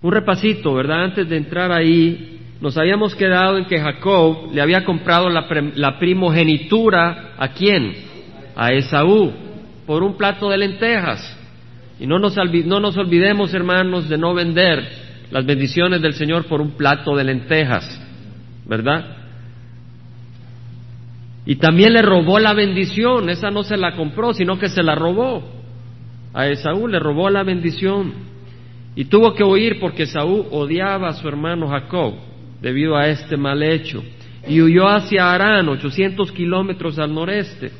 Un repasito, ¿verdad? Antes de entrar ahí, nos habíamos quedado en que Jacob le había comprado la, primogenitura a quién? A Esaú, por un plato de lentejas. Y no nos, no nos olvidemos, hermanos, de no vender las bendiciones del Señor por un plato de lentejas, ¿verdad? Y también le robó la bendición, esa no se la compró, sino que se la robó. A Esaú le robó la bendición. Y tuvo que huir porque Esaú odiaba a su hermano Jacob debido a este mal hecho. Y huyó hacia Arán, 800 kilómetros al noreste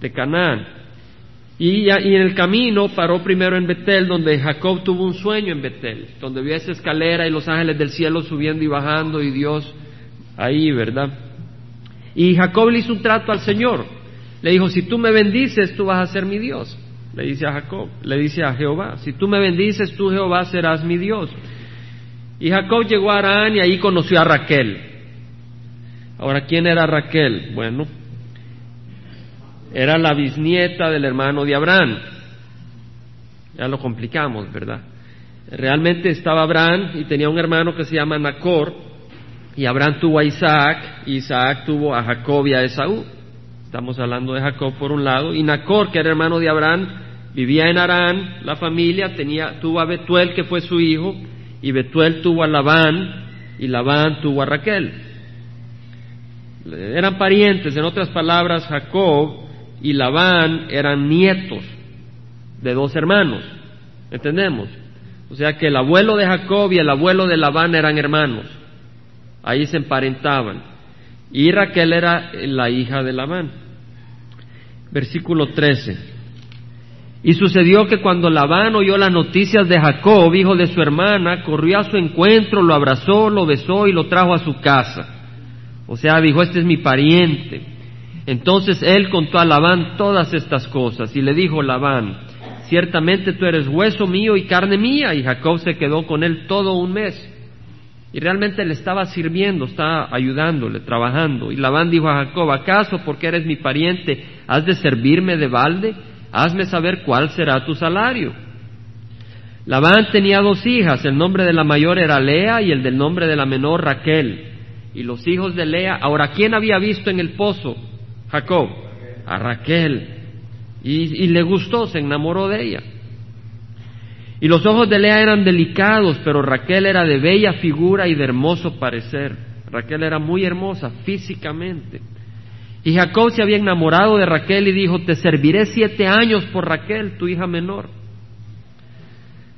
de Canaán. Y, en el camino paró primero en Betel, donde Jacob tuvo un sueño en Betel, donde vio esa escalera y los ángeles del cielo subiendo y bajando y Dios ahí, ¿verdad? Y Jacob le hizo un trato al Señor. Le dijo, si tú me bendices, tú vas a ser mi Dios. Le dice a Jacob, le dice a Jehová, si tú me bendices, tú Jehová serás mi Dios. Y Jacob llegó a Arán y ahí conoció a Raquel. Ahora, ¿quién era Raquel? Bueno, era la bisnieta del hermano de Abraham. Ya lo complicamos, ¿verdad? Realmente estaba Abraham y tenía un hermano que se llama Nacor, y Abraham tuvo a Isaac, y Isaac tuvo a Jacob y a Esaú. Estamos hablando de Jacob por un lado, y Nacor, que era hermano de Abraham, vivía en Arán, la familia, tenía, tuvo a Betuel, que fue su hijo, y Betuel tuvo a Labán, y Labán tuvo a Raquel. Eran parientes, en otras palabras, Jacob y Labán eran nietos de dos hermanos. ¿Entendemos? O sea que el abuelo de Jacob y el abuelo de Labán eran hermanos. Ahí se emparentaban. Y Raquel era la hija de Labán. Versículo 13. Y sucedió que cuando Labán oyó las noticias de Jacob, hijo de su hermana, corrió a su encuentro, lo abrazó, lo besó y lo trajo a su casa. O sea, dijo, este es mi pariente. Entonces él contó a Labán todas estas cosas y le dijo Labán, ciertamente tú eres hueso mío y carne mía. Y Jacob se quedó con él todo un mes. Y realmente le estaba sirviendo, estaba ayudándole, trabajando. Y Labán dijo a Jacob, ¿acaso porque eres mi pariente has de servirme de balde? Hazme saber cuál será tu salario. Labán tenía dos hijas, el nombre de la mayor era Lea y el del nombre de la menor Raquel. Y los hijos de Lea, ahora, ¿quién había visto en el pozo Jacob? A Raquel. Y, le gustó, se enamoró de ella. Y los ojos de Lea eran delicados, pero Raquel era de bella figura y de hermoso parecer. Raquel era muy hermosa físicamente. Y Jacob se había enamorado de Raquel y dijo, te serviré siete años por Raquel, tu hija menor.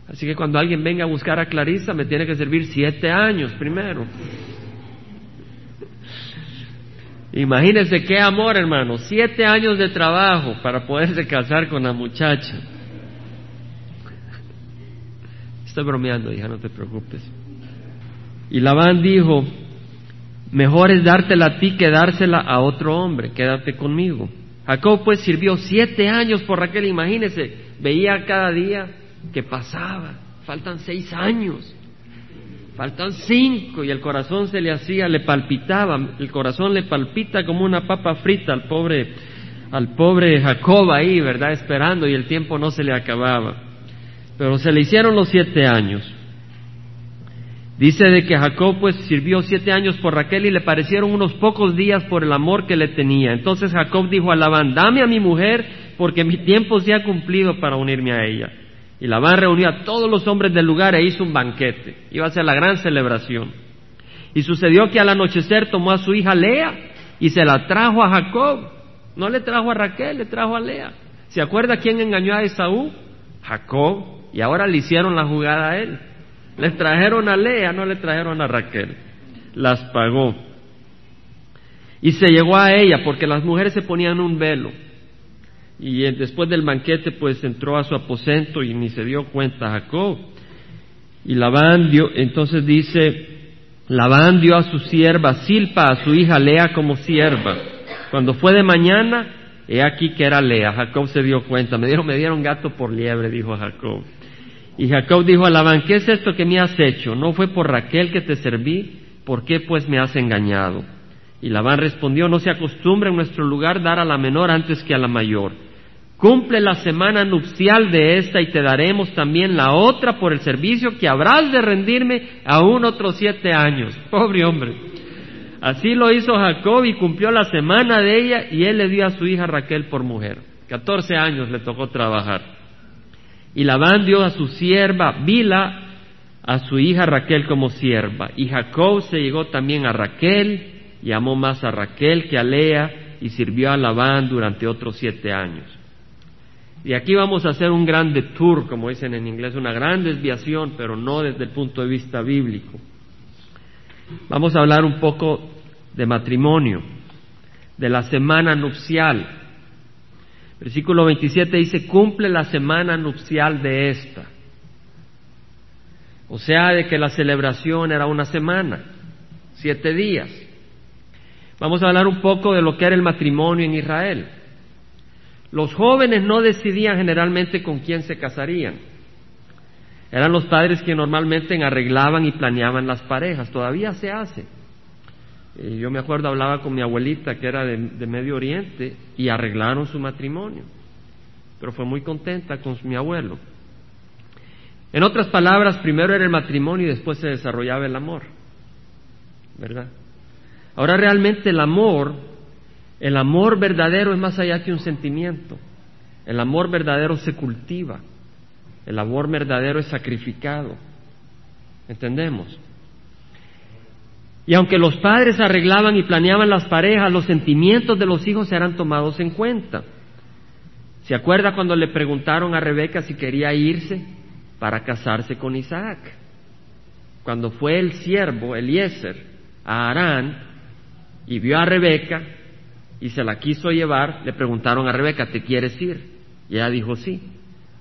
Así que cuando alguien venga a buscar a Clarisa, me tiene que servir siete años primero. Imagínense qué amor, hermano. Siete años de trabajo para poderse casar con la muchacha. Estoy bromeando, hija, no te preocupes. Y Labán dijo, mejor es dártela a ti que dársela a otro hombre, quédate conmigo. Jacob pues sirvió siete años por Raquel, imagínense, veía cada día que pasaba, faltan seis años. Faltan cinco y el corazón se le hacía, le palpitaba, el corazón le palpita como una papa frita al pobre, al pobre Jacob ahí, ¿verdad? Esperando y el tiempo no se le acababa. Pero se le hicieron los siete años. Dice de que Jacob pues sirvió siete años por Raquel y le parecieron unos pocos días por el amor que le tenía. Entonces Jacob dijo a Labán, dame a mi mujer porque mi tiempo se ha cumplido para unirme a ella. Y Labán reunió a todos los hombres del lugar e hizo un banquete. Iba a ser la gran celebración. Y sucedió que al anochecer tomó a su hija Lea y se la trajo a Jacob. No le trajo a Raquel, le trajo a Lea. ¿Se acuerda quién engañó a Esaú? Jacob. Y ahora le hicieron la jugada a él. Le trajeron a Lea, no le trajeron a Raquel. Las pagó. Y se llegó a ella porque las mujeres se ponían un velo y después del banquete pues entró a su aposento y ni se dio cuenta Jacob. Y Labán dio, entonces dice, Labán dio a su sierva Silpa, a su hija Lea como sierva. Cuando fue de mañana, he aquí que era Lea. Jacob se dio cuenta, me dieron, me dieron gato por liebre, dijo Jacob. Y Jacob dijo a Labán, ¿qué es esto que me has hecho? ¿No fue por Raquel que te serví? ¿Por qué pues me has engañado? Y Labán respondió, no se acostumbra en nuestro lugar dar a la menor antes que a la mayor. Cumple la semana nupcial de esta y te daremos también la otra por el servicio que habrás de rendirme aún otros siete años. Pobre hombre. Así lo hizo Jacob y cumplió la semana de ella y él le dio a su hija Raquel por mujer. Catorce años le tocó trabajar. Y Labán dio a su sierva Bila a su hija Raquel como sierva. Y Jacob se llegó también a Raquel y amó más a Raquel que a Lea y sirvió a Labán durante otros siete años. Y aquí vamos a hacer un gran detour, como dicen en inglés, una gran desviación, pero no desde el punto de vista bíblico. Vamos a hablar un poco de matrimonio, de la semana nupcial. Versículo 27 dice, cumple la semana nupcial de esta. O sea, de que la celebración era una semana, siete días. Vamos a hablar un poco de lo que era el matrimonio en Israel. Los jóvenes no decidían generalmente con quién se casarían. Eran los padres que normalmente arreglaban y planeaban las parejas. Todavía se hace. Eh, yo me acuerdo, hablaba con mi abuelita que era de, de, Medio Oriente y arreglaron su matrimonio. Pero fue muy contenta con mi abuelo. En otras palabras, primero era el matrimonio y después se desarrollaba el amor. ¿Verdad? Ahora realmente el amor el amor verdadero es más allá que un sentimiento. El amor verdadero se cultiva. El amor verdadero es sacrificado. ¿Entendemos? Y aunque los padres arreglaban y planeaban las parejas, los sentimientos de los hijos eran tomados en cuenta. ¿Se acuerda cuando le preguntaron a Rebeca si quería irse para casarse con Isaac? Cuando fue el siervo, Eliezer, a Arán y vio a Rebeca, y se la quiso llevar, le preguntaron a Rebeca, ¿te quieres ir? Y ella dijo sí.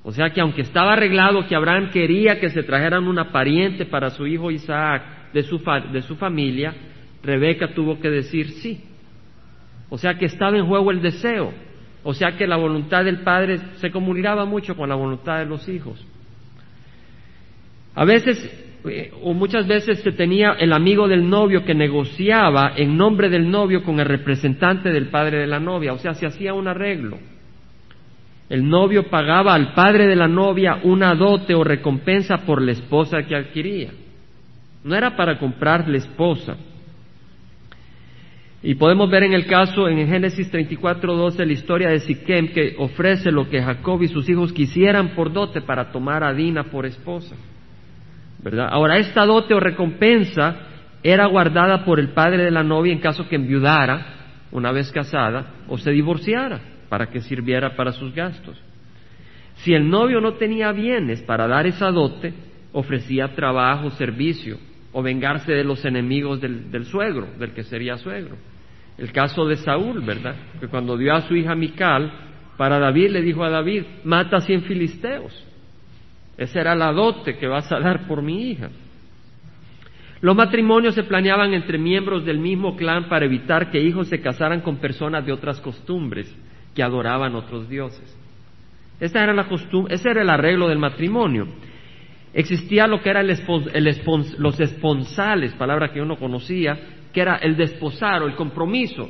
O sea que aunque estaba arreglado que Abraham quería que se trajeran una pariente para su hijo Isaac de su, de su familia, Rebeca tuvo que decir sí. O sea que estaba en juego el deseo. O sea que la voluntad del padre se comunicaba mucho con la voluntad de los hijos. A veces eh, o muchas veces se tenía el amigo del novio que negociaba en nombre del novio con el representante del padre de la novia, o sea, se hacía un arreglo. El novio pagaba al padre de la novia una dote o recompensa por la esposa que adquiría. No era para comprar la esposa. Y podemos ver en el caso, en Génesis 34.12, la historia de Siquem, que ofrece lo que Jacob y sus hijos quisieran por dote para tomar a Dina por esposa. Ahora, esta dote o recompensa era guardada por el padre de la novia en caso que enviudara una vez casada o se divorciara para que sirviera para sus gastos. Si el novio no tenía bienes para dar esa dote, ofrecía trabajo, servicio o vengarse de los enemigos del, del suegro, del que sería suegro. El caso de Saúl, ¿verdad? Que cuando dio a su hija Mical para David le dijo a David, mata a cien filisteos. Esa era la dote que vas a dar por mi hija. Los matrimonios se planeaban entre miembros del mismo clan para evitar que hijos se casaran con personas de otras costumbres que adoraban otros dioses. Esa era la costumbre, ese era el arreglo del matrimonio. Existía lo que era los esponsales, palabra que yo no conocía, que era el desposar o el compromiso.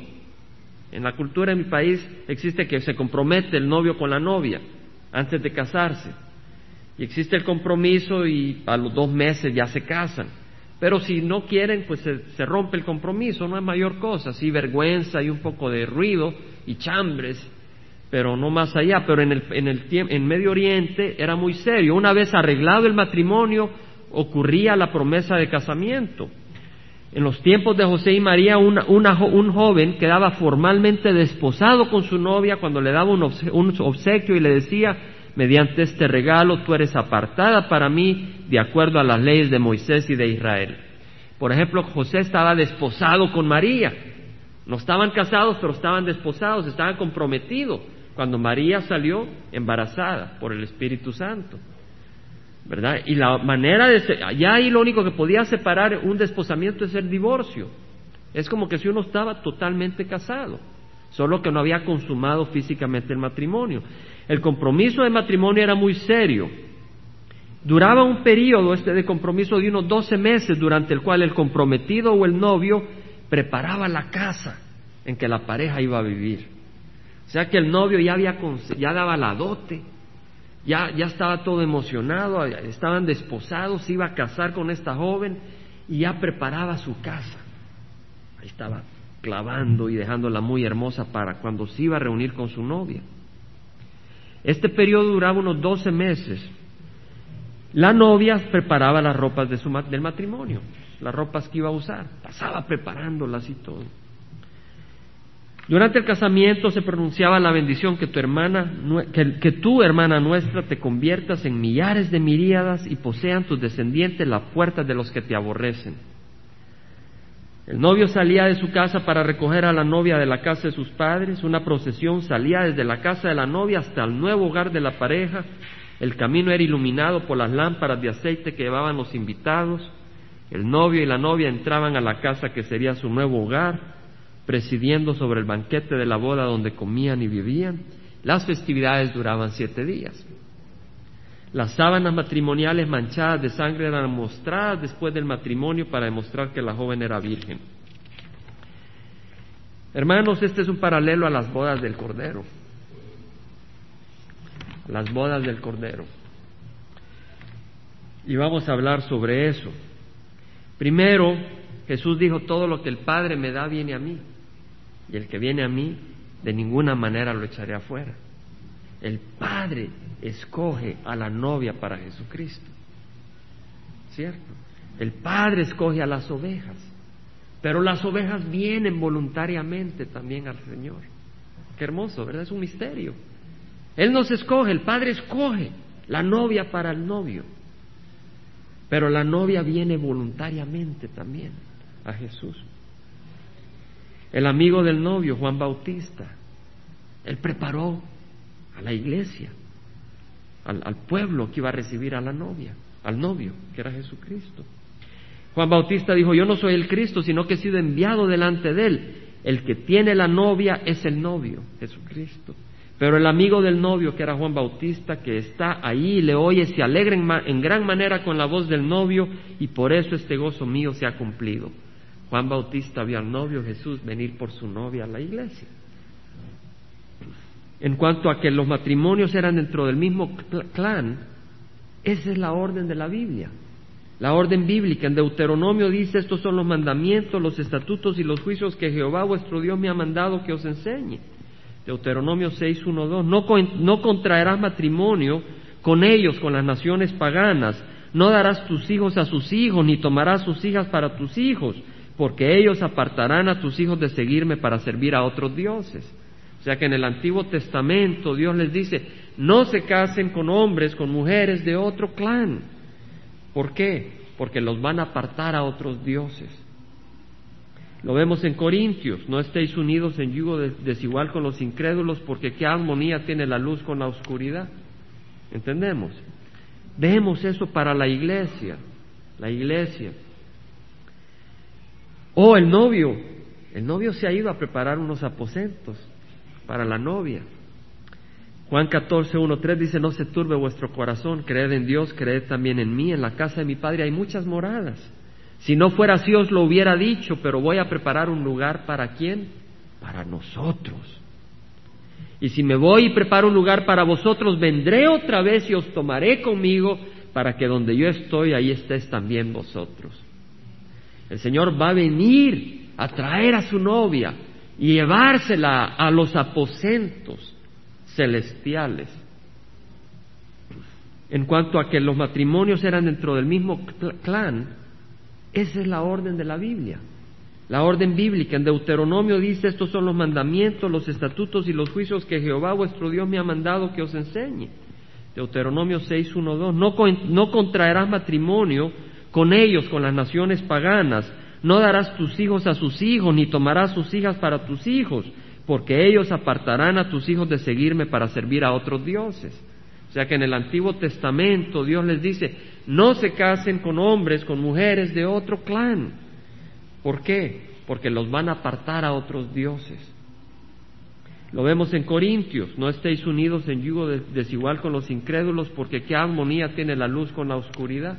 En la cultura de mi país existe que se compromete el novio con la novia antes de casarse. Y existe el compromiso y a los dos meses ya se casan. Pero si no quieren, pues se, rompe el compromiso, no es mayor cosa, sí vergüenza y un poco de ruido y chambres, pero no más allá. Pero en el, en el en Medio Oriente era muy serio. Una vez arreglado el matrimonio, ocurría la promesa de casamiento. En los tiempos de José y María, un joven quedaba formalmente desposado con su novia cuando le daba un obsequio y le decía, mediante este regalo tú eres apartada para mí de acuerdo a las leyes de Moisés y de Israel. Por ejemplo, José estaba desposado con María. No estaban casados, pero estaban desposados, estaban comprometidos cuando María salió embarazada por el Espíritu Santo. ¿Verdad? Y la manera de... ya ahí lo único que podía separar un desposamiento es el divorcio. Es como que si uno estaba totalmente casado, solo que no había consumado físicamente el matrimonio. El compromiso de matrimonio era muy serio. Duraba un periodo este de compromiso de unos 12 meses durante el cual el comprometido o el novio preparaba la casa en que la pareja iba a vivir. O sea que el novio ya, había, ya daba la dote, ya, ya estaba todo emocionado, estaban desposados, se iba a casar con esta joven y ya preparaba su casa. Ahí estaba clavando y dejándola muy hermosa para cuando se iba a reunir con su novia. Este periodo duraba unos 12 meses. La novia preparaba las ropas de su, del matrimonio, las ropas que iba a usar, pasaba preparándolas y todo. Durante el casamiento se pronunciaba la bendición que tu hermana, que, tu hermana nuestra te conviertas en millares de miríadas y posean tus descendientes las puertas de los que te aborrecen. El novio salía de su casa para recoger a la novia de la casa de sus padres. Una procesión salía desde la casa de la novia hasta el nuevo hogar de la pareja. El camino era iluminado por las lámparas de aceite que llevaban los invitados. El novio y la novia entraban a la casa que sería su nuevo hogar presidiendo sobre el banquete de la boda donde comían y vivían. Las festividades duraban siete días. Las sábanas matrimoniales manchadas de sangre eran mostradas después del matrimonio para demostrar que la joven era virgen. Hermanos, este es un paralelo a las bodas del Cordero. Las bodas del Cordero. Y vamos a hablar sobre eso. Primero, Jesús dijo, todo lo que el Padre me da viene a mí y el que viene a mí, de ninguna manera lo echaré afuera. El Padre escoge a la novia para Jesucristo. ¿Cierto? El Padre escoge a las ovejas, pero las ovejas vienen voluntariamente también al Señor. Qué hermoso, ¿verdad? Es un misterio. Él nos escoge, el Padre escoge la novia para el novio, pero la novia viene voluntariamente también a Jesús. El amigo del novio, Juan Bautista, él preparó a la iglesia, al, pueblo que iba a recibir a la novia, al novio, que era Jesucristo. Juan Bautista dijo, yo no soy el Cristo, sino que he sido enviado delante de él. El que tiene la novia es el novio, Jesucristo. Pero el amigo del novio, que era Juan Bautista, que está ahí le oye, se alegra en gran manera con la voz del novio y por eso este gozo mío se ha cumplido. Juan Bautista vio al novio Jesús venir por su novia a la iglesia. En cuanto a que los matrimonios eran dentro del mismo clan, esa es la orden de la Biblia. La orden bíblica en Deuteronomio dice, estos son los mandamientos, los estatutos y los juicios que Jehová vuestro Dios me ha mandado que os enseñe. Deuteronomio 6, 1, 2. No, no contraerás matrimonio con ellos, con las naciones paganas. No darás tus hijos a sus hijos, ni tomarás sus hijas para tus hijos porque ellos apartarán a tus hijos de seguirme para servir a otros dioses. O sea que en el Antiguo Testamento Dios les dice, no se casen con hombres, con mujeres de otro clan. ¿Por qué? Porque los van a apartar a otros dioses. Lo vemos en Corintios, no estéis unidos en yugo desigual con los incrédulos, porque qué armonía tiene la luz con la oscuridad. ¿Entendemos? Vemos eso para la iglesia, la iglesia. Oh, el novio, el novio se ha ido a preparar unos aposentos para la novia. Juan 14, 1, 3 dice, no se turbe vuestro corazón, creed en Dios, creed también en mí, en la casa de mi Padre hay muchas moradas. Si no fuera así os lo hubiera dicho, pero voy a preparar un lugar para quién? Para nosotros. Y si me voy y preparo un lugar para vosotros, vendré otra vez y os tomaré conmigo para que donde yo estoy, ahí estés también vosotros. El Señor va a venir a traer a su novia y llevársela a los aposentos celestiales. En cuanto a que los matrimonios eran dentro del mismo clan, esa es la orden de la Biblia. La orden bíblica en Deuteronomio dice, estos son los mandamientos, los estatutos y los juicios que Jehová vuestro Dios me ha mandado que os enseñe. Deuteronomio 6, 1, 2. No, no contraerás matrimonio con ellos, con las naciones paganas. No darás tus hijos a sus hijos, ni tomarás sus hijas para tus hijos, porque ellos apartarán a tus hijos de seguirme para servir a otros dioses. O sea que en el Antiguo Testamento Dios les dice, no se casen con hombres, con mujeres de otro clan. ¿Por qué? Porque los van a apartar a otros dioses. Lo vemos en Corintios, no estéis unidos en yugo desigual con los incrédulos, porque qué armonía tiene la luz con la oscuridad.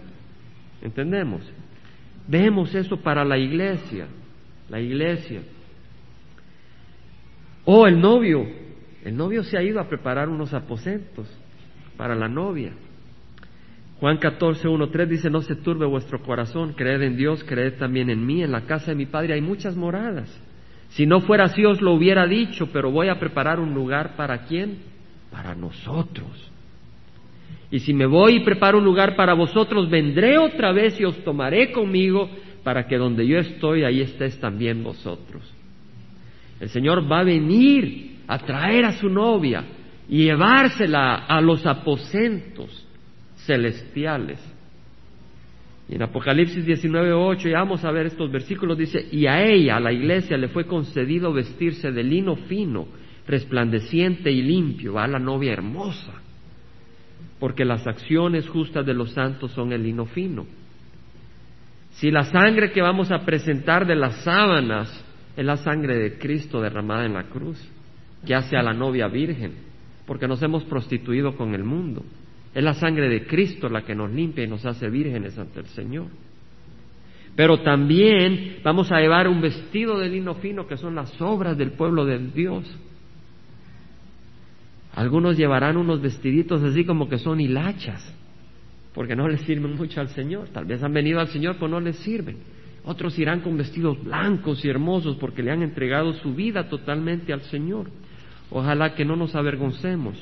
¿Entendemos? Vemos eso para la iglesia, la iglesia. O oh, el novio, El novio se ha ido a preparar unos aposentos para la novia. Juan 14, 1, 3 dice, no se turbe vuestro corazón, creed en Dios, creed también en mí, en la casa de mi Padre hay muchas moradas. Si no fuera así os lo hubiera dicho, pero voy a preparar un lugar para quién? Para nosotros. Y si me voy y preparo un lugar para vosotros, vendré otra vez y os tomaré conmigo para que donde yo estoy, ahí estés también vosotros. El Señor va a venir a traer a su novia y llevársela a los aposentos celestiales. Y en Apocalipsis 19.8, ya vamos a ver estos versículos, dice, y a ella, a la iglesia, le fue concedido vestirse de lino fino, resplandeciente y limpio, va la novia hermosa, porque las acciones justas de los santos son el lino fino. Si la sangre que vamos a presentar de las sábanas es la sangre de Cristo derramada en la cruz, que hace a la novia virgen, porque nos hemos prostituido con el mundo. Es la sangre de Cristo la que nos limpia y nos hace vírgenes ante el Señor. Pero también vamos a llevar un vestido de lino fino que son las obras del pueblo de Dios. Algunos llevarán unos vestiditos así como que son hilachas, porque no les sirven mucho al Señor. Tal vez han venido al Señor, pero no les sirven. Otros irán con vestidos blancos y hermosos porque le han entregado su vida totalmente al Señor. Ojalá que no nos avergoncemos.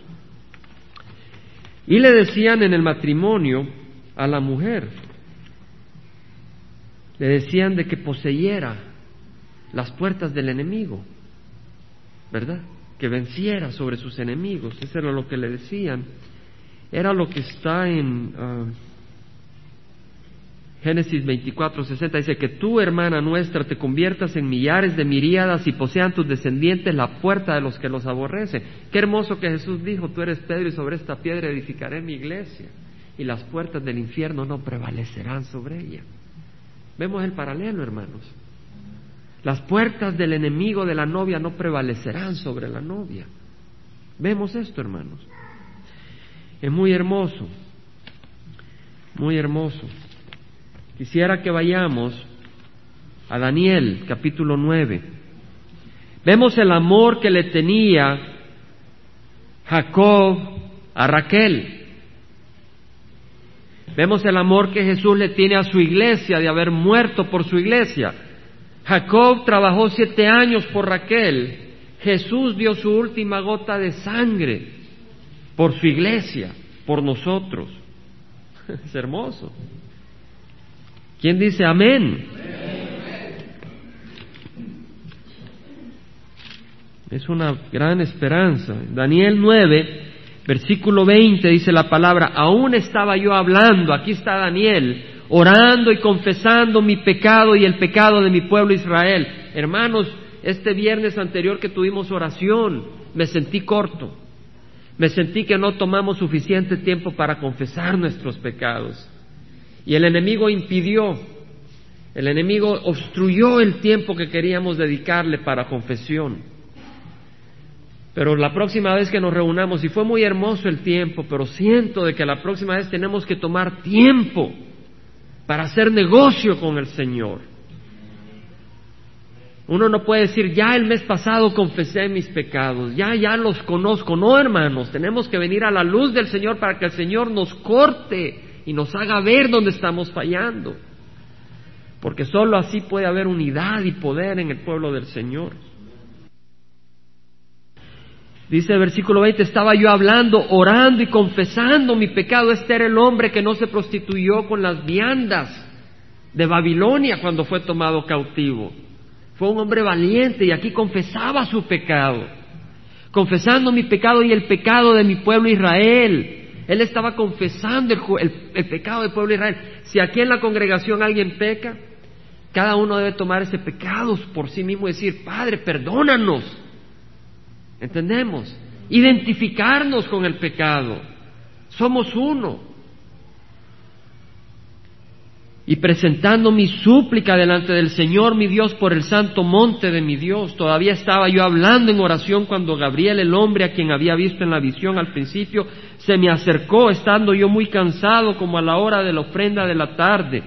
Y le decían en el matrimonio a la mujer, le decían de que poseyera las puertas del enemigo, ¿verdad? Que venciera sobre sus enemigos, eso era lo que le decían. Era lo que está en ah, Génesis 24, 60 dice que tú, hermana nuestra, te conviertas en millares de miríadas y posean tus descendientes la puerta de los que los aborrecen. Qué hermoso que Jesús dijo, tú eres Pedro y sobre esta piedra edificaré mi iglesia y las puertas del infierno no prevalecerán sobre ella. Vemos el paralelo, hermanos. Las puertas del enemigo de la novia no prevalecerán sobre la novia. Vemos esto, hermanos. Es muy hermoso, muy hermoso. Quisiera que vayamos a Daniel capítulo 9. Vemos el amor que le tenía Jacob a Raquel. Vemos el amor que Jesús le tiene a su iglesia de haber muerto por su iglesia. Jacob trabajó siete años por Raquel. Jesús dio su última gota de sangre por su iglesia, por nosotros. Es hermoso. ¿Quién dice amén? Es una gran esperanza. Daniel 9, versículo 20 dice la palabra, aún estaba yo hablando, aquí está Daniel, orando y confesando mi pecado y el pecado de mi pueblo Israel. Hermanos, este viernes anterior que tuvimos oración, me sentí corto. Me sentí que no tomamos suficiente tiempo para confesar nuestros pecados. Y el enemigo impidió, el enemigo obstruyó el tiempo que queríamos dedicarle para confesión. Pero la próxima vez que nos reunamos, y fue muy hermoso el tiempo, pero siento de que la próxima vez tenemos que tomar tiempo para hacer negocio con el Señor. Uno no puede decir, ya el mes pasado confesé mis pecados, ya, ya los conozco. No, hermanos, tenemos que venir a la luz del Señor para que el Señor nos corte y nos haga ver dónde estamos fallando. Porque sólo así puede haber unidad y poder en el pueblo del Señor. Dice el versículo 20, estaba yo hablando, orando y confesando mi pecado. Este era el hombre que no se prostituyó con las viandas de Babilonia cuando fue tomado cautivo. Fue un hombre valiente y aquí confesaba su pecado. Confesando mi pecado y el pecado de mi pueblo Israel. Él estaba confesando el, pecado del pueblo Israel. Si aquí en la congregación alguien peca, cada uno debe tomar ese pecado por sí mismo y decir, Padre, perdónanos. ¿Entendemos? Identificarnos con el pecado. Somos uno y presentando mi súplica delante del Señor mi Dios por el santo monte de mi Dios. Todavía estaba yo hablando en oración cuando Gabriel, el hombre a quien había visto en la visión al principio, se me acercó estando yo muy cansado como a la hora de la ofrenda de la tarde.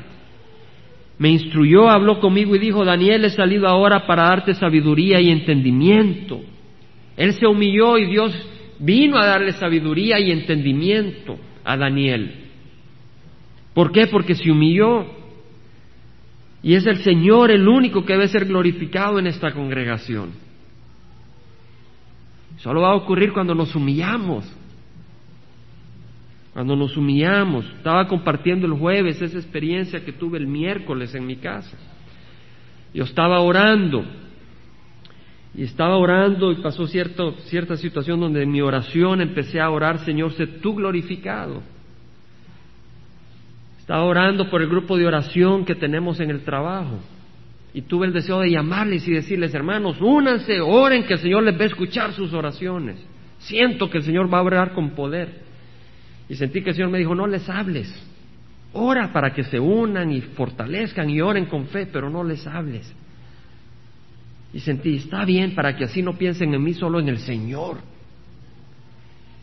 Me instruyó, habló conmigo y dijo, Daniel, he salido ahora para darte sabiduría y entendimiento. Él se humilló y Dios vino a darle sabiduría y entendimiento a Daniel. ¿Por qué? Porque se humilló. Y es el Señor el único que debe ser glorificado en esta congregación. Solo va a ocurrir cuando nos humillamos. Cuando nos humillamos. Estaba compartiendo el jueves esa experiencia que tuve el miércoles en mi casa. Yo estaba orando y estaba orando y pasó cierta situación donde en mi oración empecé a orar, Señor, sé tú glorificado. Estaba orando por el grupo de oración que tenemos en el trabajo y tuve el deseo de llamarles y decirles, hermanos, únanse, oren que el Señor les va a escuchar sus oraciones. Siento que el Señor va a orar con poder. Y sentí que el Señor me dijo, no les hables, ora para que se unan y fortalezcan y oren con fe, pero no les hables. Y sentí, está bien, para que así no piensen en mí, solo en el Señor.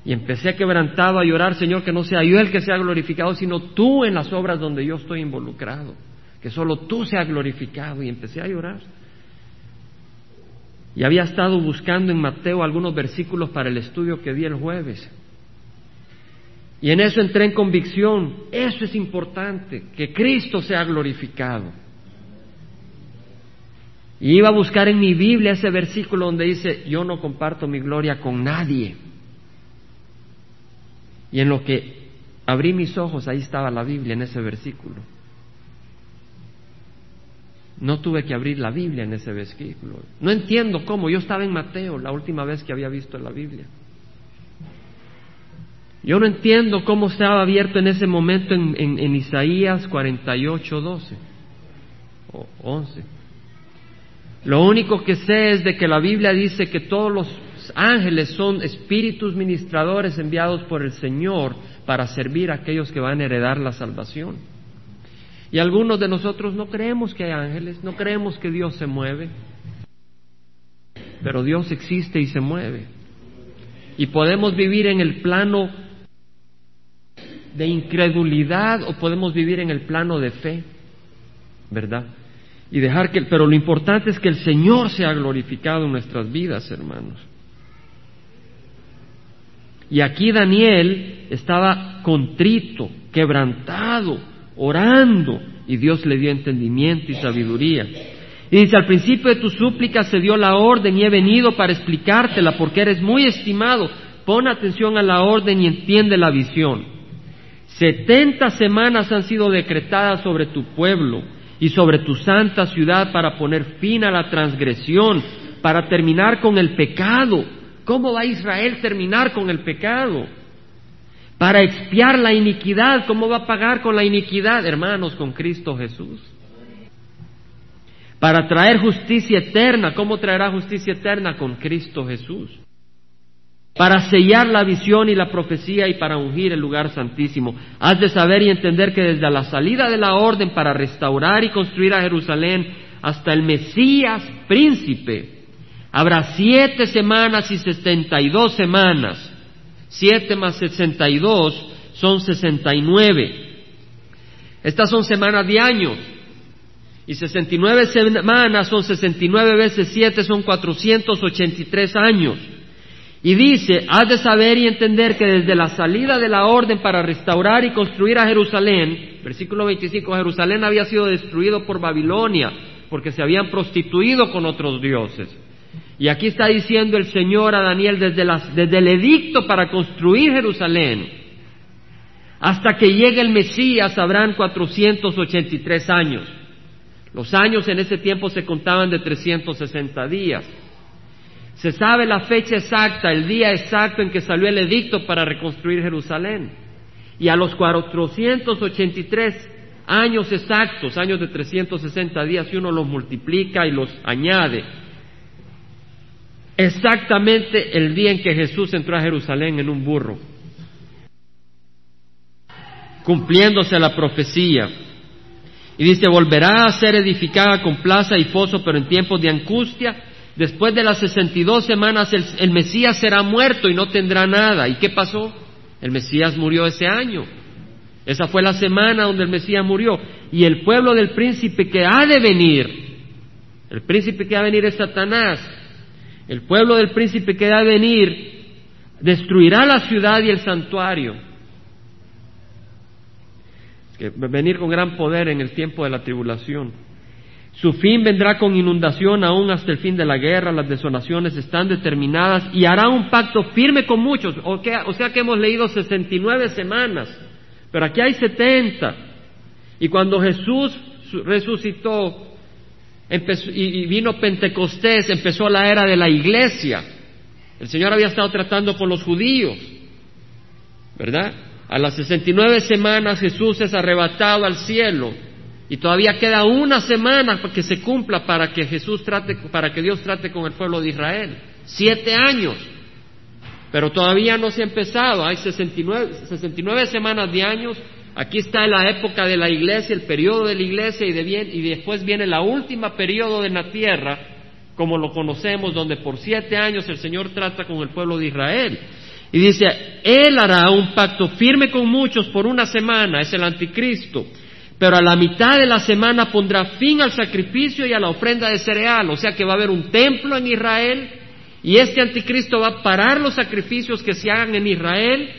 Y empecé quebrantado a llorar, Señor, que no sea yo el que sea glorificado, sino tú en las obras donde yo estoy involucrado. Que solo tú seas glorificado. Y empecé a llorar. Y había estado buscando en Mateo algunos versículos para el estudio que di el jueves. Y en eso entré en convicción. Eso es importante, que Cristo sea glorificado. Y iba a buscar en mi Biblia ese versículo donde dice, yo no comparto mi gloria con nadie. Y en lo que abrí mis ojos, ahí estaba la Biblia en ese versículo. No tuve que abrir la Biblia en ese versículo. No entiendo cómo. Yo estaba en Mateo la última vez que había visto la Biblia. Yo no entiendo cómo estaba abierto en ese momento en, en, en Isaías 48, 12 o 11. Lo único que sé es de que la Biblia dice que todos los ángeles son espíritus ministradores enviados por el Señor para servir a aquellos que van a heredar la salvación. Y algunos de nosotros no creemos que hay ángeles, no creemos que Dios se mueve, pero Dios existe y se mueve. Y podemos vivir en el plano de incredulidad o podemos vivir en el plano de fe, ¿verdad? Y dejar que, pero lo importante es que el Señor sea glorificado en nuestras vidas, hermanos. Y aquí Daniel estaba contrito, quebrantado, orando, y Dios le dio entendimiento y sabiduría. Y dice, al principio de tu súplica se dio la orden y he venido para explicártela porque eres muy estimado. Pon atención a la orden y entiende la visión. Setenta semanas han sido decretadas sobre tu pueblo y sobre tu santa ciudad para poner fin a la transgresión, para terminar con el pecado. ¿Cómo va Israel terminar con el pecado? Para expiar la iniquidad, ¿cómo va a pagar con la iniquidad? Hermanos, con Cristo Jesús. Para traer justicia eterna, ¿cómo traerá justicia eterna? Con Cristo Jesús para sellar la visión y la profecía y para ungir el lugar santísimo. Has de saber y entender que desde la salida de la orden para restaurar y construir a Jerusalén hasta el Mesías príncipe, habrá siete semanas y sesenta y dos semanas. Siete más sesenta y dos son sesenta y nueve. Estas son semanas de años. Y sesenta y nueve semanas son sesenta y nueve veces siete son cuatrocientos ochenta y tres años. Y dice, has de saber y entender que desde la salida de la orden para restaurar y construir a Jerusalén, versículo 25, Jerusalén había sido destruido por Babilonia porque se habían prostituido con otros dioses. Y aquí está diciendo el Señor a Daniel desde, desde el edicto para construir Jerusalén hasta que llegue el Mesías habrán 483 años. Los años en ese tiempo se contaban de 360 días. Se sabe la fecha exacta, el día exacto en que salió el edicto para reconstruir Jerusalén. Y a los 483 años exactos, años de 360 días, si uno los multiplica y los añade, exactamente el día en que Jesús entró a Jerusalén en un burro, cumpliéndose la profecía. Y dice, volverá a ser edificada con plaza y foso, pero en tiempos de angustia Después de las 62 semanas el, Mesías será muerto y no tendrá nada. ¿Y qué pasó? El Mesías murió ese año. Esa fue la semana donde el Mesías murió. Y el pueblo del príncipe que ha de venir, el príncipe que ha de venir es Satanás. El pueblo del príncipe que ha de venir destruirá la ciudad y el santuario. Que venir con gran poder en el tiempo de la tribulación. Su fin vendrá con inundación aún hasta el fin de la guerra, las desolaciones están determinadas y hará un pacto firme con muchos, o, sea que hemos leído 69 semanas, pero aquí hay 70. Y cuando Jesús resucitó y vino Pentecostés, empezó la era de la iglesia. El Señor había estado tratando con los judíos, ¿verdad? A las 69 semanas Jesús es arrebatado al cielo y todavía queda una semana para que se cumpla para que Jesús trate, para que Dios trate con el pueblo de Israel. Siete años. Pero todavía no se ha empezado. Hay 69, 69 semanas de años. Aquí está la época de la iglesia, el periodo de la iglesia y, de bien, y después viene la última periodo de la tierra, como lo conocemos, donde por siete años el Señor trata con el pueblo de Israel. Y dice, Él hará un pacto firme con muchos por una semana, es el anticristo pero a la mitad de la semana pondrá fin al sacrificio y a la ofrenda de cereal, o sea que va a haber un templo en Israel y este anticristo va a parar los sacrificios que se hagan en Israel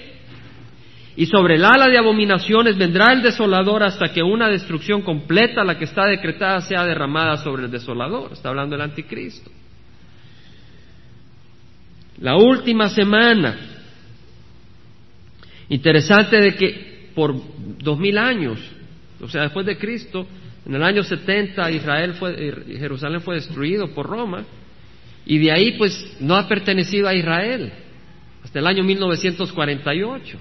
y sobre el ala de abominaciones vendrá el desolador hasta que una destrucción completa, la que está decretada, sea derramada sobre el desolador. Está hablando el anticristo. La última semana. Interesante de que por dos mil años o sea, después de Cristo, en el año 70 Israel fue, Jerusalén fue destruido por Roma y de ahí pues no ha pertenecido a Israel hasta el año 1948.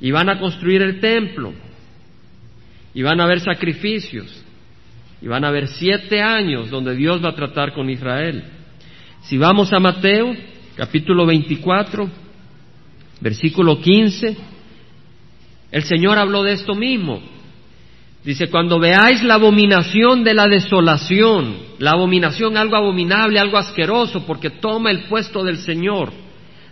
Y van a construir el templo y van a haber sacrificios y van a haber siete años donde Dios va a tratar con Israel. Si vamos a Mateo, capítulo 24, versículo 15, el Señor habló de esto mismo. Dice, cuando veáis la abominación de la desolación, la abominación algo abominable, algo asqueroso, porque toma el puesto del Señor,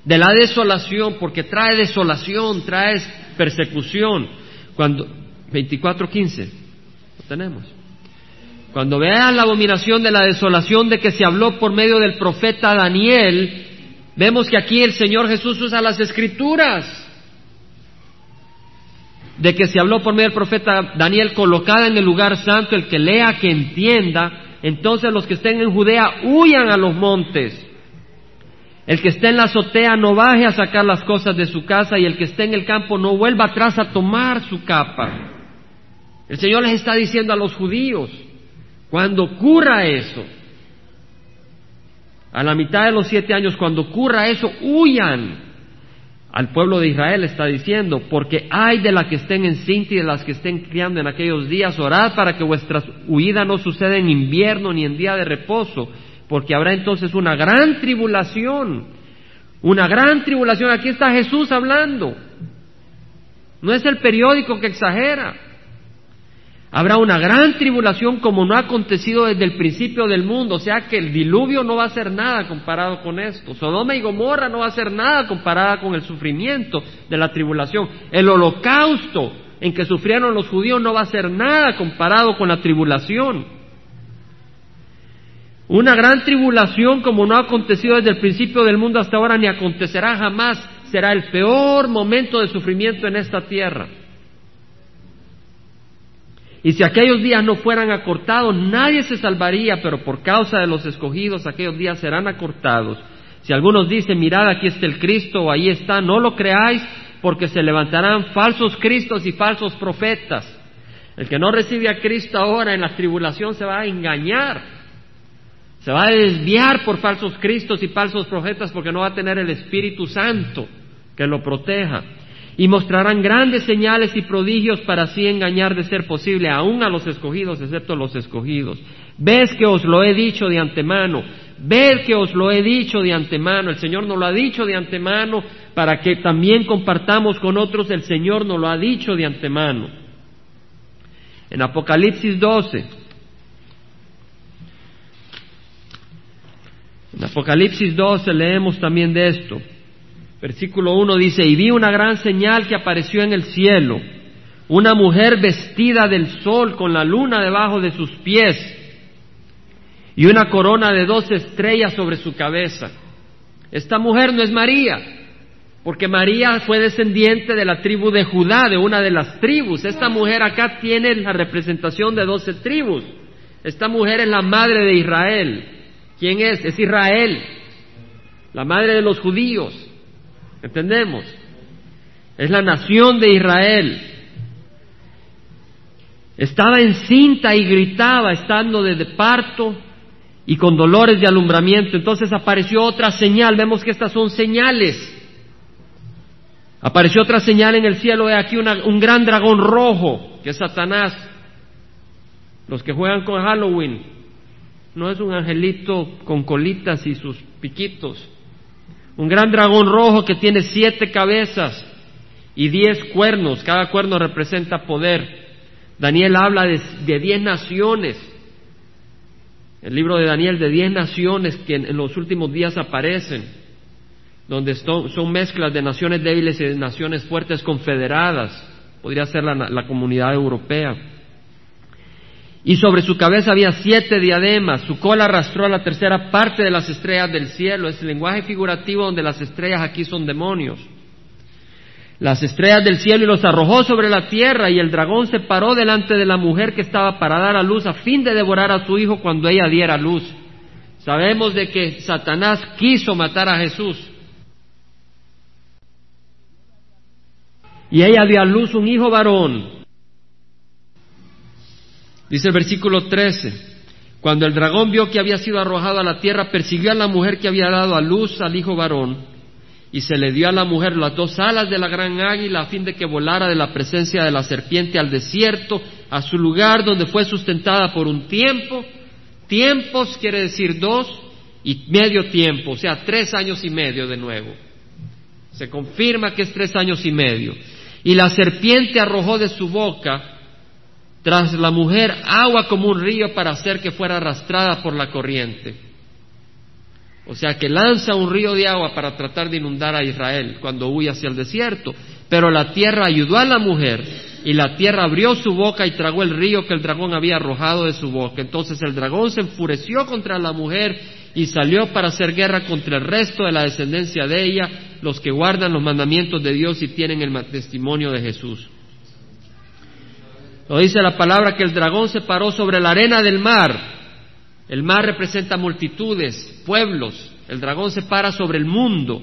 de la desolación, porque trae desolación, trae persecución. Cuando, 24.15, lo tenemos. Cuando veas la abominación de la desolación de que se habló por medio del profeta Daniel, vemos que aquí el Señor Jesús usa las escrituras de que se habló por medio del profeta Daniel, colocada en el lugar santo, el que lea, que entienda, entonces los que estén en Judea huyan a los montes. El que esté en la azotea no baje a sacar las cosas de su casa y el que esté en el campo no vuelva atrás a tomar su capa. El Señor les está diciendo a los judíos, cuando ocurra eso, a la mitad de los siete años, cuando ocurra eso, huyan al pueblo de Israel está diciendo, porque hay de las que estén en Cinti y de las que estén criando en aquellos días, orad para que vuestra huida no suceda en invierno ni en día de reposo, porque habrá entonces una gran tribulación, una gran tribulación. Aquí está Jesús hablando. No es el periódico que exagera. Habrá una gran tribulación como no ha acontecido desde el principio del mundo, o sea que el diluvio no va a ser nada comparado con esto. Sodoma y Gomorra no va a ser nada comparada con el sufrimiento de la tribulación. El holocausto en que sufrieron los judíos no va a ser nada comparado con la tribulación. Una gran tribulación como no ha acontecido desde el principio del mundo hasta ahora ni acontecerá jamás, será el peor momento de sufrimiento en esta tierra. Y si aquellos días no fueran acortados, nadie se salvaría, pero por causa de los escogidos, aquellos días serán acortados. Si algunos dicen, mirad, aquí está el Cristo, o ahí está, no lo creáis, porque se levantarán falsos Cristos y falsos profetas. El que no recibe a Cristo ahora en la tribulación se va a engañar, se va a desviar por falsos Cristos y falsos profetas porque no va a tener el Espíritu Santo que lo proteja y mostrarán grandes señales y prodigios para así engañar de ser posible aún a los escogidos, excepto los escogidos. Ves que os lo he dicho de antemano, ved que os lo he dicho de antemano, el Señor nos lo ha dicho de antemano para que también compartamos con otros, el Señor nos lo ha dicho de antemano. En Apocalipsis 12, en Apocalipsis 12 leemos también de esto. Versículo 1 dice, y vi una gran señal que apareció en el cielo, una mujer vestida del sol con la luna debajo de sus pies y una corona de dos estrellas sobre su cabeza. Esta mujer no es María, porque María fue descendiente de la tribu de Judá, de una de las tribus. Esta mujer acá tiene la representación de doce tribus. Esta mujer es la madre de Israel. ¿Quién es? Es Israel, la madre de los judíos. ¿Entendemos? Es la nación de Israel. Estaba encinta y gritaba estando de parto y con dolores de alumbramiento. Entonces apareció otra señal. Vemos que estas son señales. Apareció otra señal en el cielo. de aquí un gran dragón rojo, que es Satanás. Los que juegan con Halloween, no es un angelito con colitas y sus piquitos. Un gran dragón rojo que tiene siete cabezas y diez cuernos. Cada cuerno representa poder. Daniel habla de, diez naciones. El libro de Daniel de diez naciones que en, los últimos días aparecen, donde son, mezclas de naciones débiles y de naciones fuertes confederadas. Podría ser la, la comunidad europea. Y sobre su cabeza había siete diademas, su cola arrastró a la tercera parte de las estrellas del cielo. Es el lenguaje figurativo donde las estrellas aquí son demonios las estrellas del cielo y los arrojó sobre la tierra y el dragón se paró delante de la mujer que estaba para dar a luz a fin de devorar a su hijo cuando ella diera luz. Sabemos de que Satanás quiso matar a Jesús. Y ella dio a luz un hijo varón. Dice el versículo 13. Cuando el dragón vio que había sido arrojado a la tierra, persiguió a la mujer que había dado a luz al hijo varón y se le dio a la mujer las dos alas de la gran águila a fin de que volara de la presencia de la serpiente al desierto, a su lugar donde fue sustentada por un tiempo. Tiempos quiere decir dos y medio tiempo, o sea, tres años y medio de nuevo. Se confirma que es tres años y medio. Y la serpiente arrojó de su boca tras la mujer agua como un río para hacer que fuera arrastrada por la corriente. O sea que lanza un río de agua para tratar de inundar a Israel cuando huye hacia el desierto. Pero la tierra ayudó a la mujer y la tierra abrió su boca y tragó el río que el dragón había arrojado de su boca. Entonces el dragón se enfureció contra la mujer y salió para hacer guerra contra el resto de la descendencia de ella, los que guardan los mandamientos de Dios y tienen el testimonio de Jesús. Lo dice la palabra que el dragón se paró sobre la arena del mar el mar representa multitudes, pueblos. El dragón se para sobre el mundo.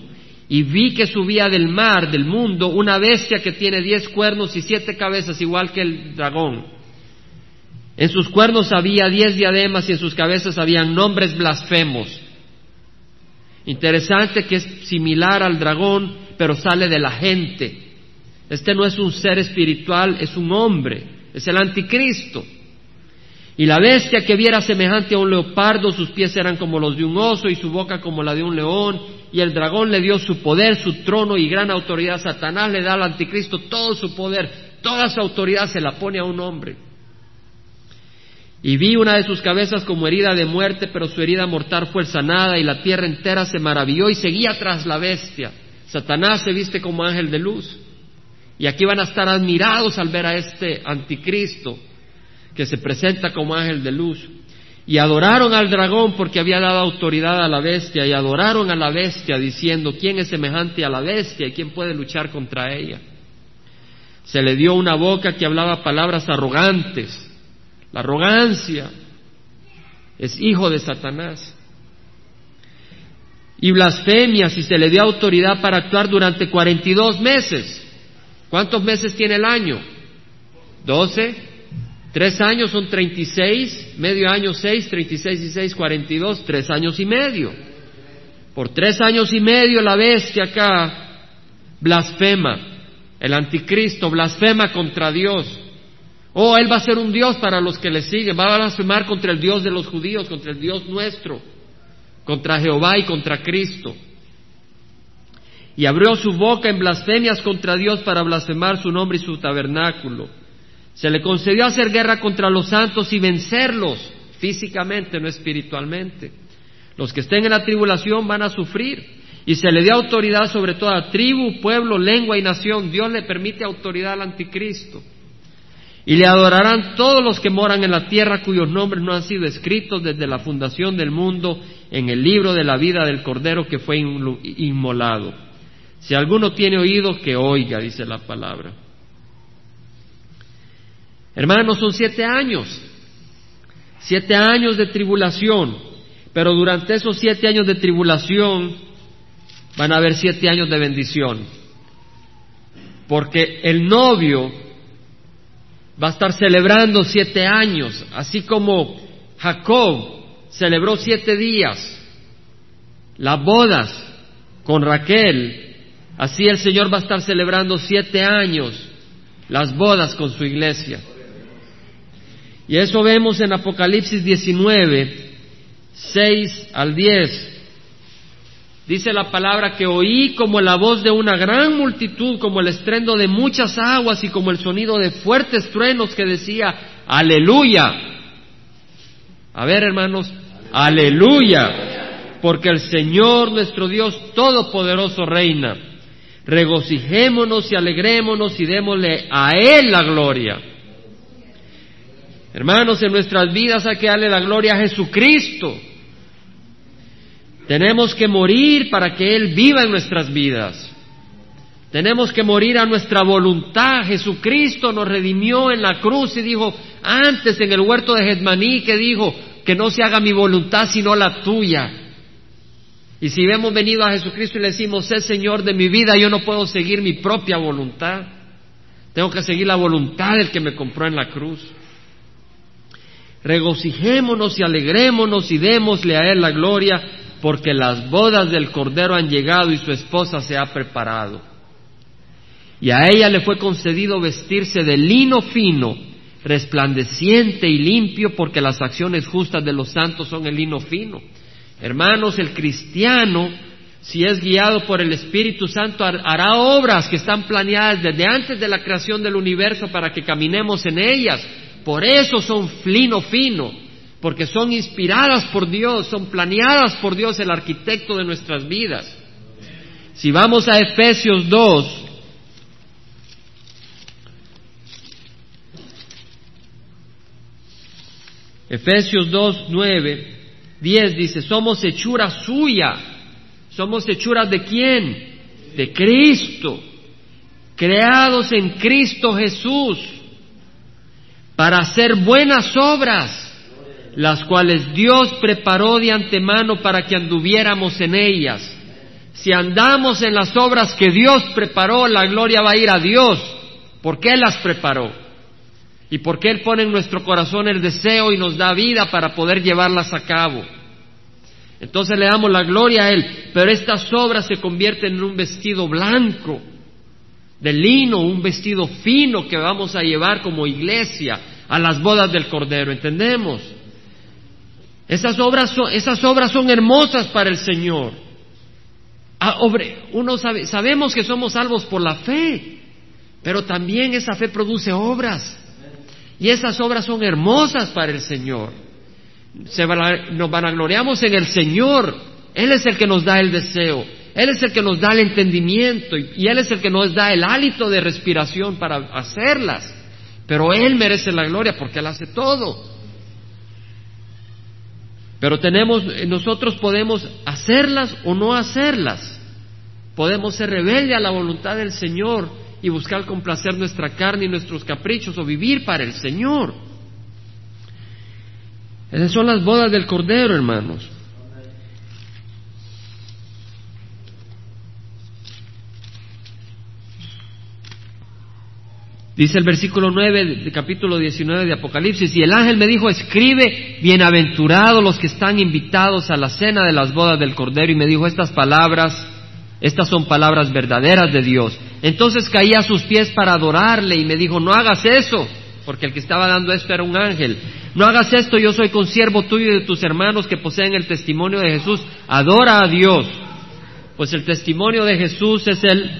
Y vi que subía del mar, del mundo, una bestia que tiene diez cuernos y siete cabezas, igual que el dragón. En sus cuernos había diez diademas y en sus cabezas habían nombres blasfemos. Interesante que es similar al dragón, pero sale de la gente. Este no es un ser espiritual, es un hombre, es el anticristo. Y la bestia que viera semejante a un leopardo, sus pies eran como los de un oso y su boca como la de un león, y el dragón le dio su poder, su trono y gran autoridad. Satanás le da al anticristo todo su poder, toda su autoridad se la pone a un hombre. Y vi una de sus cabezas como herida de muerte, pero su herida mortal fue sanada y la tierra entera se maravilló y seguía tras la bestia. Satanás se viste como ángel de luz. Y aquí van a estar admirados al ver a este anticristo que se presenta como ángel de luz. Y adoraron al dragón porque había dado autoridad a la bestia, y adoraron a la bestia diciendo, ¿quién es semejante a la bestia y quién puede luchar contra ella? Se le dio una boca que hablaba palabras arrogantes. La arrogancia es hijo de Satanás. Y blasfemias y se le dio autoridad para actuar durante 42 meses. ¿Cuántos meses tiene el año? ¿12? Tres años son treinta y seis, medio año seis, treinta y seis y seis, cuarenta y dos, tres años y medio. Por tres años y medio la bestia acá blasfema, el anticristo blasfema contra Dios. Oh, él va a ser un Dios para los que le siguen, va a blasfemar contra el Dios de los judíos, contra el Dios nuestro, contra Jehová y contra Cristo. Y abrió su boca en blasfemias contra Dios para blasfemar su nombre y su tabernáculo. Se le concedió hacer guerra contra los santos y vencerlos físicamente, no espiritualmente. Los que estén en la tribulación van a sufrir. Y se le dio autoridad sobre toda tribu, pueblo, lengua y nación. Dios le permite autoridad al anticristo. Y le adorarán todos los que moran en la tierra cuyos nombres no han sido escritos desde la fundación del mundo en el libro de la vida del Cordero que fue inmolado. Si alguno tiene oído, que oiga, dice la palabra. Hermanos, son siete años, siete años de tribulación, pero durante esos siete años de tribulación van a haber siete años de bendición, porque el novio va a estar celebrando siete años, así como Jacob celebró siete días las bodas con Raquel, así el Señor va a estar celebrando siete años las bodas con su iglesia. Y eso vemos en Apocalipsis 19, 6 al 10. Dice la palabra que oí como la voz de una gran multitud, como el estrendo de muchas aguas y como el sonido de fuertes truenos que decía, aleluya. A ver, hermanos, aleluya, porque el Señor nuestro Dios Todopoderoso reina. Regocijémonos y alegrémonos y démosle a Él la gloria. Hermanos, en nuestras vidas hay que darle la gloria a Jesucristo tenemos que morir para que Él viva en nuestras vidas. Tenemos que morir a nuestra voluntad. Jesucristo nos redimió en la cruz y dijo antes en el huerto de Getsemaní que dijo que no se haga mi voluntad sino la tuya. Y si hemos venido a Jesucristo y le decimos, sé Señor de mi vida, yo no puedo seguir mi propia voluntad. Tengo que seguir la voluntad del que me compró en la cruz. Regocijémonos y alegrémonos y démosle a Él la gloria porque las bodas del Cordero han llegado y su esposa se ha preparado. Y a ella le fue concedido vestirse de lino fino, resplandeciente y limpio, porque las acciones justas de los santos son el lino fino. Hermanos, el cristiano, si es guiado por el Espíritu Santo, hará obras que están planeadas desde antes de la creación del universo para que caminemos en ellas. Por eso son lino fino porque son inspiradas por Dios, son planeadas por Dios, el arquitecto de nuestras vidas. Si vamos a Efesios 2, Efesios 2, 9, 10 dice, somos hechura suya, somos hechuras de quién? De Cristo, creados en Cristo Jesús, para hacer buenas obras las cuales Dios preparó de antemano para que anduviéramos en ellas. Si andamos en las obras que Dios preparó, la gloria va a ir a Dios, porque Él las preparó. Y porque Él pone en nuestro corazón el deseo y nos da vida para poder llevarlas a cabo. Entonces le damos la gloria a Él, pero estas obras se convierten en un vestido blanco, de lino, un vestido fino que vamos a llevar como iglesia a las bodas del Cordero, ¿entendemos? Esas obras son, esas obras son hermosas para el Señor. Ah, uno sabe, sabemos que somos salvos por la fe, pero también esa fe produce obras. Y esas obras son hermosas para el Señor. Se nos vanagloriamos en el Señor. Él es el que nos da el deseo. Él es el que nos da el entendimiento y, Él es el que nos da el hálito de respiración para hacerlas. Pero Él merece la gloria porque Él hace todo. Pero tenemos, nosotros podemos hacerlas o no hacerlas. Podemos ser rebelde a la voluntad del Señor y buscar complacer nuestra carne y nuestros caprichos o vivir para el Señor. Esas son las bodas del Cordero, hermanos. Dice el versículo 9 del capítulo 19 de Apocalipsis, y el ángel me dijo, escribe, bienaventurados los que están invitados a la cena de las bodas del Cordero, y me dijo estas palabras, estas son palabras verdaderas de Dios. Entonces caí a sus pies para adorarle y me dijo, no hagas eso, porque el que estaba dando esto era un ángel. No hagas esto, yo soy consiervo tuyo y de tus hermanos que poseen el testimonio de Jesús. Adora a Dios, pues el testimonio de Jesús es el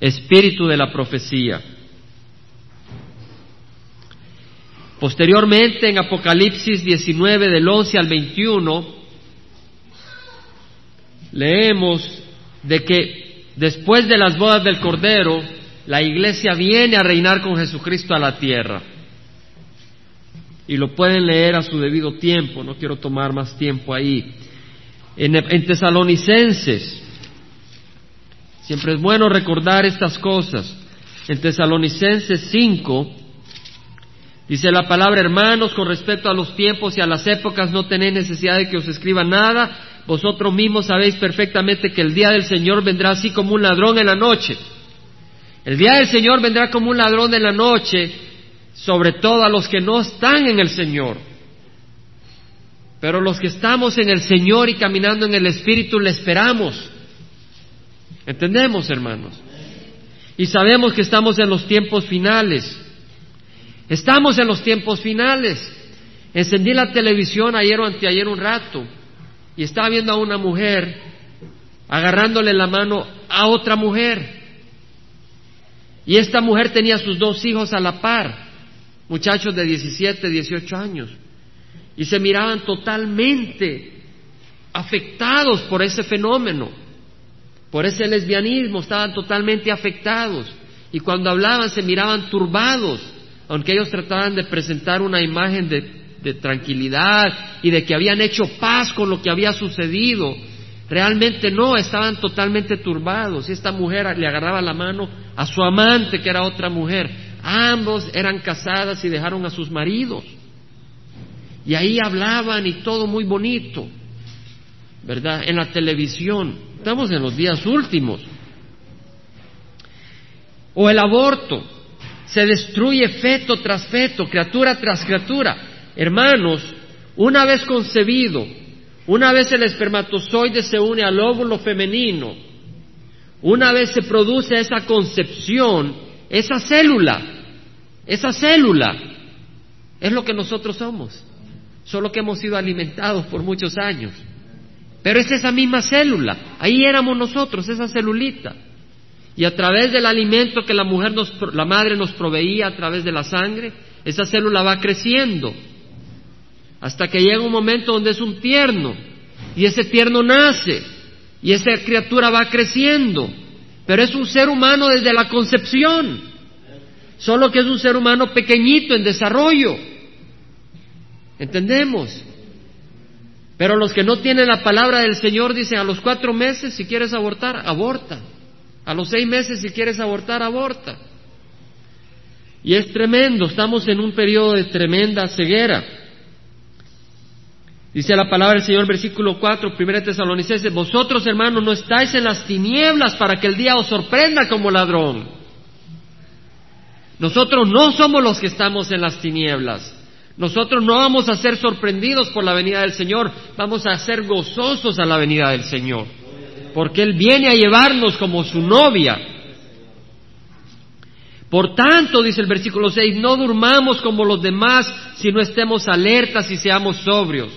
espíritu de la profecía. Posteriormente, en Apocalipsis 19 del 11 al 21, leemos de que después de las bodas del Cordero, la iglesia viene a reinar con Jesucristo a la tierra. y lo pueden leer a su debido tiempo, no quiero tomar más tiempo ahí. En, en Tesalonicenses, siempre es bueno recordar estas cosas. En Tesalonicenses 5, dice la palabra, hermanos, con respecto a los tiempos y a las épocas, no tenéis necesidad de que os escriba nada, vosotros mismos sabéis perfectamente que el día del Señor vendrá así como un ladrón en la noche. El día del Señor vendrá como un ladrón en la noche, sobre todo a los que no están en el Señor. Pero los que estamos en el Señor y caminando en el Espíritu le esperamos. ¿Entendemos, hermanos? Y sabemos que estamos en los tiempos finales. Estamos en los tiempos finales. Encendí la televisión ayer o anteayer un rato y estaba viendo a una mujer agarrándole la mano a otra mujer. Y esta mujer tenía sus dos hijos a la par, muchachos de 17, 18 años, y se miraban totalmente afectados por ese fenómeno, por ese lesbianismo, estaban totalmente afectados. Y cuando hablaban se miraban turbados, aunque ellos trataban de presentar una imagen de de tranquilidad y de que habían hecho paz con lo que había sucedido. Realmente no, estaban totalmente turbados. Y esta mujer le agarraba la mano a su amante, que era otra mujer. Ambos eran casadas y dejaron a sus maridos. Y ahí hablaban y todo muy bonito, ¿verdad? En la televisión. Estamos en los días últimos. O el aborto. Se destruye feto tras feto, criatura tras criatura. Hermanos, una vez concebido, una vez el espermatozoide se une al óvulo femenino, una vez se produce esa concepción, esa célula, esa célula es lo que nosotros somos, solo que hemos sido alimentados por muchos años. Pero es esa misma célula, ahí éramos nosotros, esa celulita. Y a través del alimento que la mujer nos, la madre nos proveía a través de la sangre, esa célula va creciendo hasta que llega un momento donde es un tierno y ese tierno nace y esa criatura va creciendo, pero es un ser humano desde la concepción, solo que es un ser humano pequeñito en desarrollo. ¿Entendemos? Pero los que no tienen la palabra del Señor dicen a los cuatro meses si quieres abortar, aborta. A los seis meses si quieres abortar, aborta. Y es tremendo, estamos en un periodo de tremenda ceguera. Dice la palabra del Señor, versículo 4, 1 Tesalonicenses, vosotros hermanos no estáis en las tinieblas para que el día os sorprenda como ladrón. Nosotros no somos los que estamos en las tinieblas. Nosotros no vamos a ser sorprendidos por la venida del Señor, vamos a ser gozosos a la venida del Señor. Porque Él viene a llevarnos como su novia. Por tanto, dice el versículo 6, no durmamos como los demás, sino estemos alertas y seamos sobrios.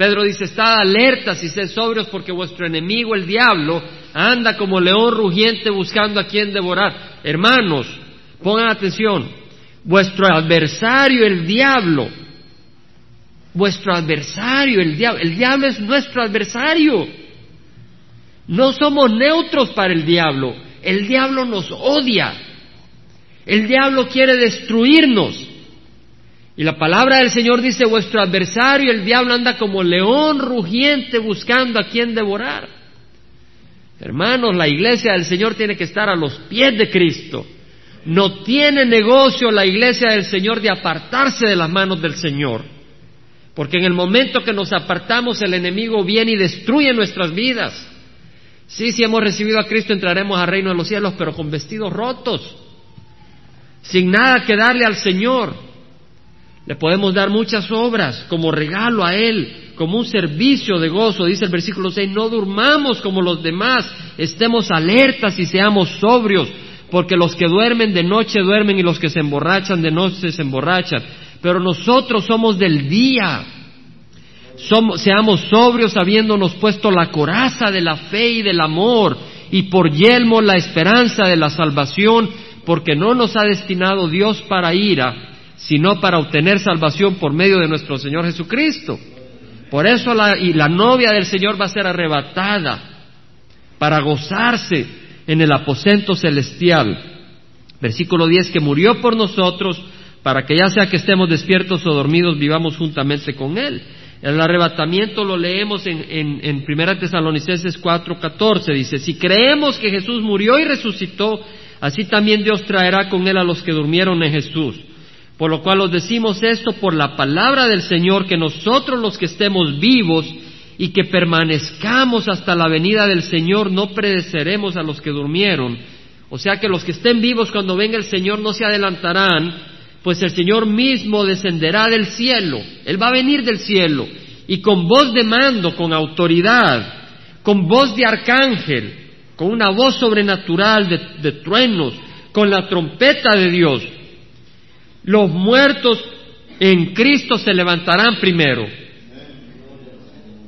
Pedro dice, estad alertas y sed sobrios porque vuestro enemigo, el diablo, anda como león rugiente buscando a quien devorar. Hermanos, pongan atención, vuestro adversario, el diablo, vuestro adversario, el diablo, el diablo es nuestro adversario. No somos neutros para el diablo, el diablo nos odia, el diablo quiere destruirnos. Y la palabra del Señor dice, vuestro adversario, el diablo, anda como león rugiente buscando a quien devorar. Hermanos, la iglesia del Señor tiene que estar a los pies de Cristo. No tiene negocio la iglesia del Señor de apartarse de las manos del Señor. Porque en el momento que nos apartamos, el enemigo viene y destruye nuestras vidas. Sí, si hemos recibido a Cristo, entraremos al reino de los cielos, pero con vestidos rotos, sin nada que darle al Señor. Le podemos dar muchas obras como regalo a Él, como un servicio de gozo. Dice el versículo 6, no durmamos como los demás, estemos alertas y seamos sobrios, porque los que duermen de noche duermen y los que se emborrachan de noche se emborrachan. Pero nosotros somos del día. seamos sobrios habiéndonos puesto la coraza de la fe y del amor y por yelmo la esperanza de la salvación, porque no nos ha destinado Dios para ira, sino para obtener salvación por medio de nuestro Señor Jesucristo. Por eso la, y la novia del Señor va a ser arrebatada para gozarse en el aposento celestial. Versículo 10, que murió por nosotros, para que ya sea que estemos despiertos o dormidos, vivamos juntamente con Él. El arrebatamiento lo leemos en, en, en Primera Tesalonicenses 4:14, dice, si creemos que Jesús murió y resucitó, así también Dios traerá con Él a los que durmieron en Jesús. Por lo cual os decimos esto por la palabra del Señor, que nosotros los que estemos vivos y que permanezcamos hasta la venida del Señor no predeceremos a los que durmieron. O sea que los que estén vivos cuando venga el Señor no se adelantarán, pues el Señor mismo descenderá del cielo, Él va a venir del cielo, y con voz de mando, con autoridad, con voz de arcángel, con una voz sobrenatural de, de truenos, con la trompeta de Dios, los muertos en Cristo se levantarán primero.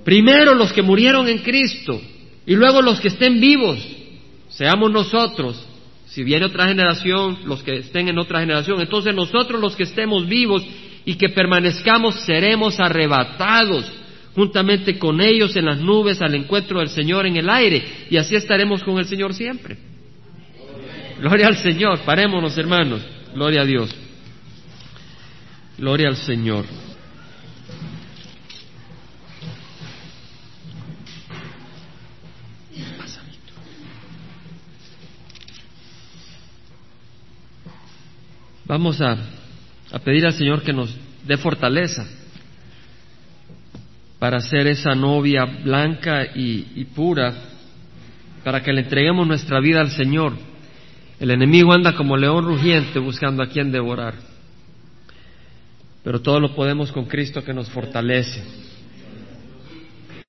Primero los que murieron en Cristo y luego los que estén vivos, seamos nosotros. Si viene otra generación, los que estén en otra generación, entonces nosotros los que estemos vivos y que permanezcamos seremos arrebatados juntamente con ellos en las nubes al encuentro del Señor en el aire y así estaremos con el Señor siempre. Gloria al Señor, parémonos hermanos, gloria a Dios. Gloria al Señor. Vamos a, a, pedir al Señor que nos dé fortaleza para ser esa novia blanca y, y pura, para que le entreguemos nuestra vida al Señor. El enemigo anda como león rugiente buscando a quien devorar pero todo lo podemos con Cristo que nos fortalece.